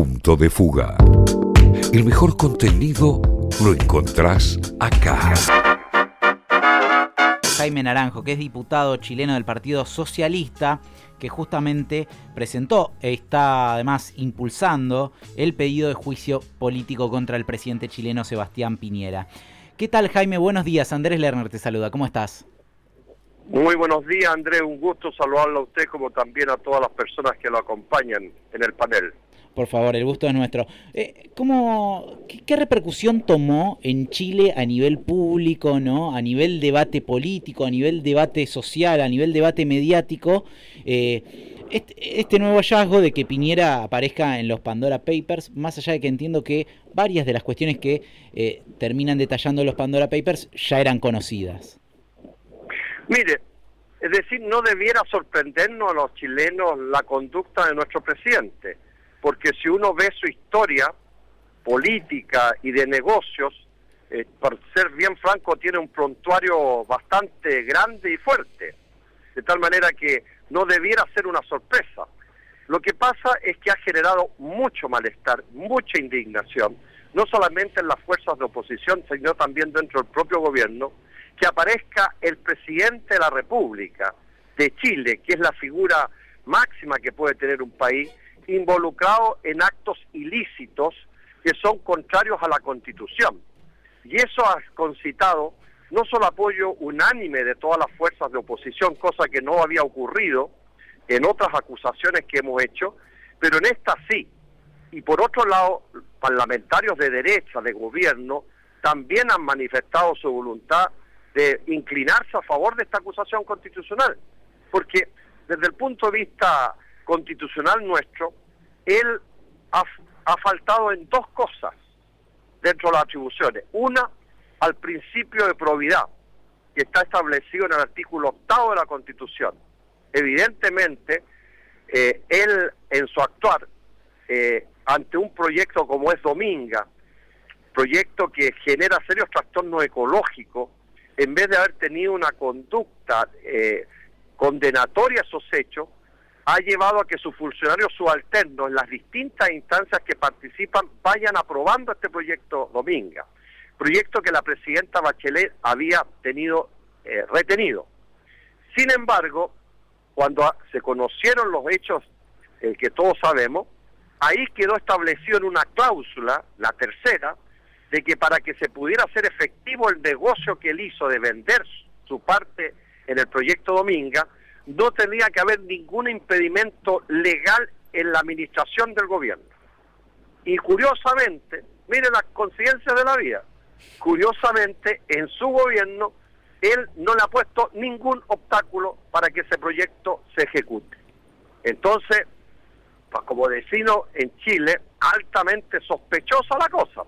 Punto de Fuga. El mejor contenido lo encontrás acá. Jaime Naranjo, que es diputado chileno del Partido Socialista, que justamente presentó, está además impulsando el pedido de juicio político contra el presidente chileno Sebastián Piñera. ¿Qué tal Jaime? Buenos días, Andrés Lerner te saluda, ¿cómo estás? Muy buenos días, Andrés. Un gusto saludarlo a usted como también a todas las personas que lo acompañan en el panel. Por favor, el gusto es nuestro. Eh, ¿cómo, qué, repercusión tomó en Chile a nivel público, ¿no? a nivel debate político, a nivel debate social, a nivel debate mediático? Eh, este, este, nuevo hallazgo de que Piñera aparezca en los Pandora Papers, más allá de que entiendo que varias de las cuestiones que eh, terminan detallando los Pandora Papers ya eran conocidas. Mire, es decir, no debiera sorprendernos a los chilenos la conducta de nuestro presidente, porque si uno ve su historia política y de negocios, eh, por ser bien franco, tiene un prontuario bastante grande y fuerte, de tal manera que no debiera ser una sorpresa. Lo que pasa es que ha generado mucho malestar, mucha indignación, no solamente en las fuerzas de oposición, sino también dentro del propio gobierno, que aparezca el presidente de la República de Chile, que es la figura máxima que puede tener un país, involucrado en actos ilícitos que son contrarios a la Constitución. Y eso ha concitado no solo apoyo unánime de todas las fuerzas de oposición, cosa que no había ocurrido en otras acusaciones que hemos hecho, pero en esta sí. Y por otro lado, parlamentarios de derecha, de gobierno, también han manifestado su voluntad de inclinarse a favor de esta acusación constitucional, porque desde el punto de vista constitucional nuestro, él ha, faltado en dos cosas dentro de las atribuciones. Una, al principio de probidad, que está establecido en el artículo octavo de la Constitución. Evidentemente, eh, él en su actuar eh, ante un proyecto como es Dominga, proyecto que genera serios trastornos ecológicos, en vez de haber tenido una conducta eh, condenatoria a esos hechos, ha llevado a que sus funcionarios subalternos en las distintas instancias que participan vayan aprobando este proyecto Dominga, proyecto que la presidenta Bachelet había tenido eh, retenido. Sin embargo, cuando se conocieron los hechos eh, que todos sabemos, ahí quedó establecido en una cláusula, la tercera, de que para que se pudiera hacer efectivo el negocio que él hizo de vender su parte en el proyecto Dominga, no tenía que haber ningún impedimento legal en la administración del gobierno. Y curiosamente, mire las conciencias de la vida, curiosamente en su gobierno él no le ha puesto ningún obstáculo para que ese proyecto se ejecute. Entonces, pues como vecino en Chile, altamente sospechosa la cosa.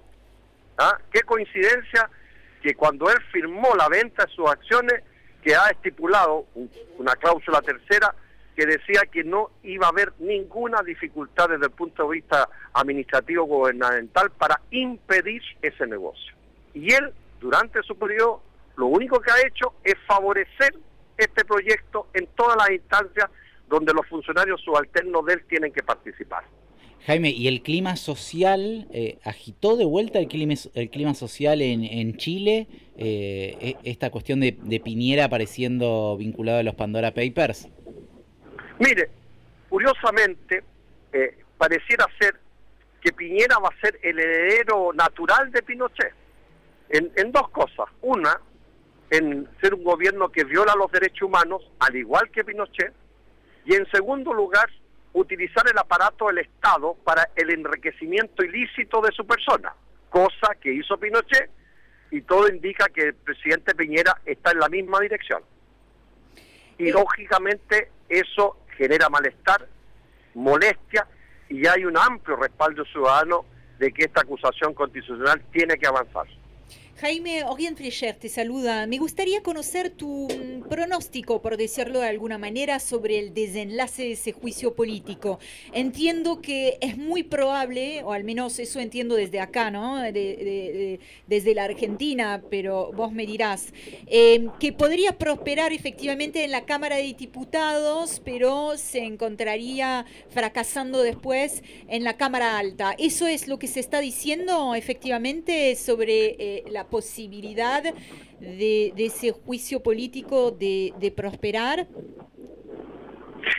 ¿Ah? Qué coincidencia que cuando él firmó la venta de sus acciones, que ha estipulado una cláusula tercera que decía que no iba a haber ninguna dificultad desde el punto de vista administrativo gubernamental para impedir ese negocio. Y él, durante su periodo, lo único que ha hecho es favorecer este proyecto en todas las instancias donde los funcionarios subalternos de él tienen que participar. Jaime, ¿y el clima social eh, agitó de vuelta el clima, el clima social en, Chile? Eh, e, esta cuestión de, Piñera apareciendo vinculado a los Pandora Papers. Mire, curiosamente, eh, pareciera ser que Piñera va a ser el heredero natural de Pinochet. En, en dos cosas. Una, en ser un gobierno que viola los derechos humanos, al igual que Pinochet. Y en segundo lugar, utilizar el aparato del Estado para el enriquecimiento ilícito de su persona, cosa que hizo Pinochet y todo indica que el presidente Piñera está en la misma dirección. Y lógicamente eso genera malestar, molestia y hay un amplio respaldo ciudadano de que esta acusación constitucional tiene que avanzar. Jaime Orient te saluda. Me gustaría conocer tu mm, pronóstico, por decirlo de alguna manera, sobre el desenlace de ese juicio político. Entiendo que es muy probable, o al menos eso entiendo desde acá, ¿no? desde la Argentina, pero vos me dirás, eh, que podría prosperar efectivamente en la Cámara de Diputados, pero se encontraría fracasando después en la Cámara Alta. ¿Eso es lo que se está diciendo efectivamente sobre eh, la posibilidad de, ese juicio político de, prosperar?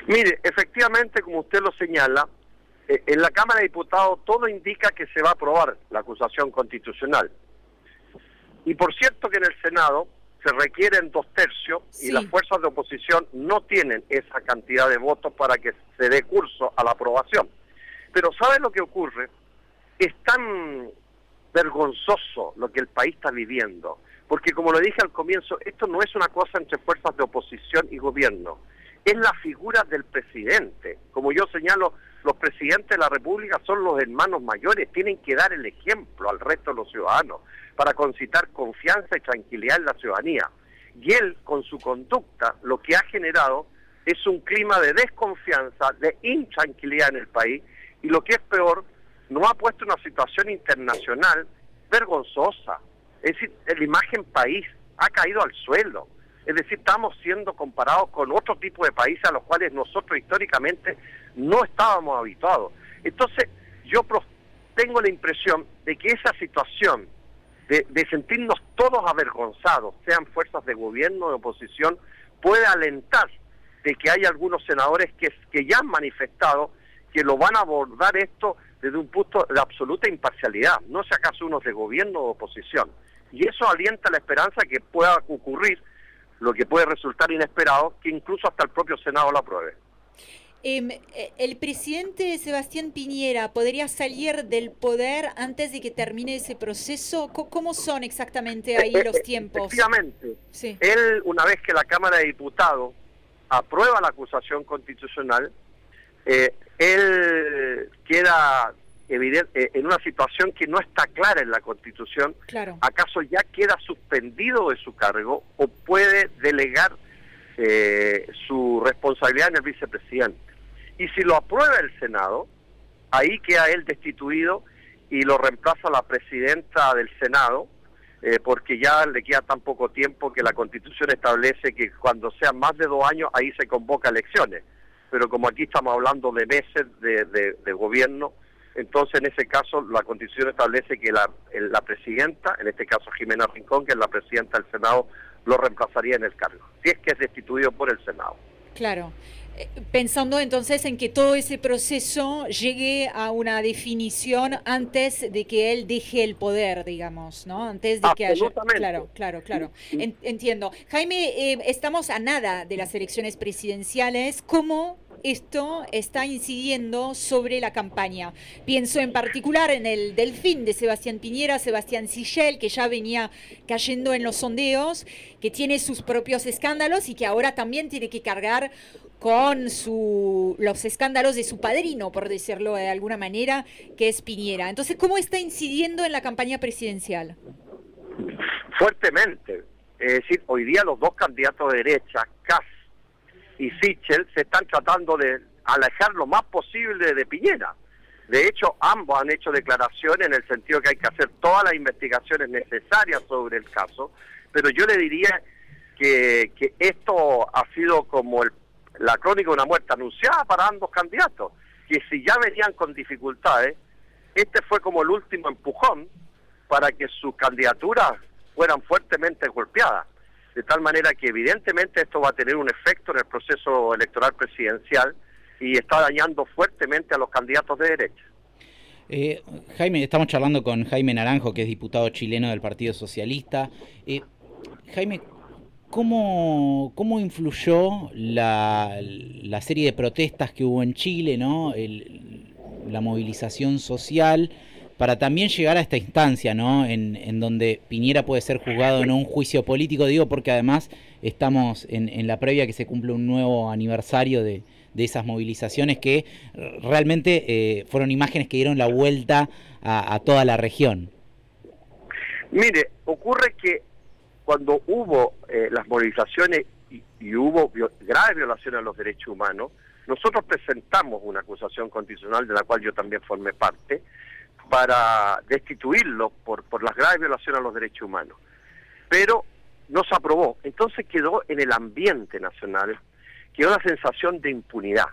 Mire, efectivamente, como usted lo señala, eh, en la Cámara de Diputados todo indica que se va a aprobar la acusación constitucional. Y por cierto que en el Senado se requieren dos tercios y las fuerzas de oposición no tienen esa cantidad de votos para que se dé curso a la aprobación. Pero ¿sabe lo que ocurre? Es tan vergonzoso lo que el país está viviendo. Porque como lo dije al comienzo, esto no es una cosa entre fuerzas de oposición y gobierno, es la figura del presidente. Como yo señalo, los presidentes de la República son los hermanos mayores, tienen que dar el ejemplo al resto de los ciudadanos para concitar confianza y tranquilidad en la ciudadanía. Y él, con su conducta, lo que ha generado es un clima de desconfianza, de intranquilidad en el país, y lo que es peor, nos ha puesto una situación internacional vergonzosa. Es decir, la imagen país ha caído al suelo. Es decir, estamos siendo comparados con otro tipo de países a los cuales nosotros históricamente no estábamos habituados. Entonces, yo tengo la impresión de que esa situación de, sentirnos todos avergonzados, sean fuerzas de gobierno de oposición, puede alentar de que hay algunos senadores que, que ya han manifestado que lo van a abordar esto desde un punto de absoluta imparcialidad, no sea acaso unos de gobierno o oposición. Y eso alienta la esperanza que pueda ocurrir lo que puede resultar inesperado, que incluso hasta el propio Senado lo apruebe. Em, eh, el presidente Sebastián Piñera podría salir del poder antes de que termine ese proceso. ¿Cómo son exactamente ahí los tiempos? Efectivamente. Él, una vez que la Cámara de Diputados aprueba la acusación constitucional, eh, él evidente, eh, en una situación que no está clara en la Constitución. ¿Acaso ya queda suspendido de su cargo o puede delegar eh, su responsabilidad en el vicepresidente? Y si lo aprueba el Senado, ahí queda él destituido y lo reemplaza la presidenta del Senado, eh, porque ya le queda tan poco tiempo que la Constitución establece que cuando sean más de dos años, ahí se convoca elecciones pero como aquí estamos hablando de meses de, gobierno, entonces en ese caso la constitución establece que la, la presidenta, en este caso Jimena Rincón, que es la presidenta del Senado, lo reemplazaría en el cargo, si es que es destituido por el Senado. Claro. Eh, pensando entonces en que todo ese proceso llegue a una definición antes de que él deje el poder, digamos, ¿no? Antes de que haya... Claro, claro, claro. entiendo. Jaime, eh, estamos a nada de las elecciones presidenciales. ¿Cómo esto está incidiendo sobre la campaña. Pienso en particular en el Delfín de Sebastián Piñera, Sebastián Sichel, que ya venía cayendo en los sondeos, que tiene sus propios escándalos y que ahora también tiene que cargar con su, los escándalos de su padrino, por decirlo de alguna manera, que es Piñera. Entonces, ¿cómo está incidiendo en la campaña presidencial? Fuertemente. Es decir, hoy día los dos candidatos de derecha, Cas y Sichel, se están tratando de alejar lo más posible de Piñera. De hecho, ambos han hecho declaraciones en el sentido que hay que hacer todas las investigaciones necesarias sobre el caso, pero yo le diría que, que esto ha sido como el la crónica de una muerte anunciada para ambos candidatos, que si ya venían con dificultades, este fue como el último empujón para que sus candidaturas fueran fuertemente golpeadas. De tal manera que evidentemente esto va a tener un efecto en el proceso electoral presidencial y está dañando fuertemente a los candidatos de derecha. Eh, Jaime, estamos charlando con Jaime Naranjo, que es diputado chileno del Partido Socialista. Eh, Jaime, ¿Cómo, cómo influyó la, la, serie de protestas que hubo en Chile, ¿no? la movilización social, para también llegar a esta instancia, ¿no? En, donde Piñera puede ser juzgado en un juicio político, digo, porque además estamos en, la previa que se cumple un nuevo aniversario de, esas movilizaciones que realmente eh, fueron imágenes que dieron la vuelta a, toda la región. Mire, ocurre que cuando hubo eh, las movilizaciones y, hubo graves violaciones a los derechos humanos, nosotros presentamos una acusación constitucional de la cual yo también formé parte para destituirlo por, por las graves violaciones a los derechos humanos. Pero no se aprobó. Entonces quedó en el ambiente nacional, quedó la sensación de impunidad,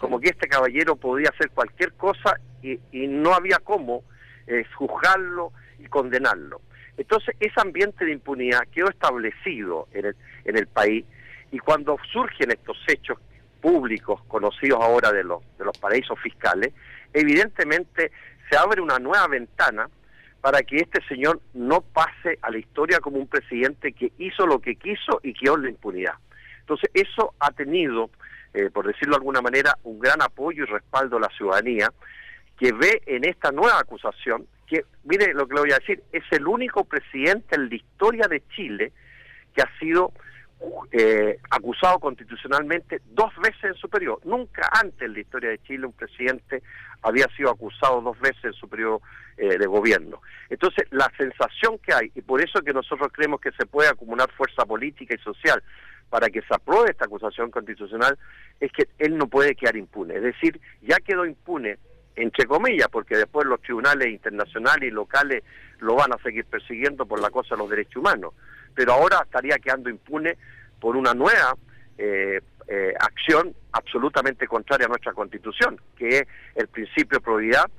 como que este caballero podía hacer cualquier cosa y, no había cómo eh, juzgarlo y condenarlo. Entonces ese ambiente de impunidad quedó establecido en el, en el país y cuando surgen estos hechos públicos conocidos ahora de los, de los paraísos fiscales, evidentemente se abre una nueva ventana para que este señor no pase a la historia como un presidente que hizo lo que quiso y en la impunidad. Entonces, eso ha tenido, eh, por decirlo de alguna manera, un gran apoyo y respaldo de la ciudadanía, que ve en esta nueva acusación, que, mire lo que le voy a decir, es el único presidente en la historia de Chile que ha sido eh, acusado constitucionalmente dos veces en su periodo. Nunca antes en la historia de Chile un presidente había sido acusado dos veces en su periodo eh, de gobierno. Entonces, la sensación que hay, y por eso que nosotros creemos que se puede acumular fuerza política y social para que se apruebe esta acusación constitucional, es que él no puede quedar impune. Es decir, ya quedó impune, entre comillas, porque después los tribunales internacionales y locales lo van a seguir persiguiendo por la cosa de los derechos humanos pero ahora estaría quedando impune por una nueva eh, eh, acción absolutamente contraria a nuestra constitución, que es el principio de probidad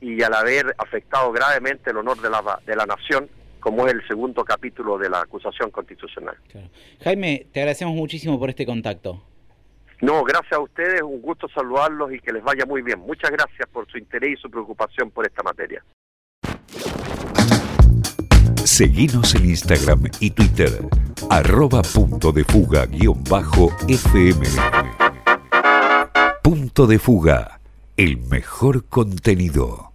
y al haber afectado gravemente el honor de la, de la nación, como es el segundo capítulo de la acusación constitucional. Jaime, te agradecemos muchísimo por este contacto. No, gracias a ustedes, un gusto saludarlos y que les vaya muy bien. Muchas gracias por su interés y su preocupación por esta materia. Seguinos en Instagram y Twitter, arroba punto de fuga guion bajo FM. Punto de fuga, el mejor contenido.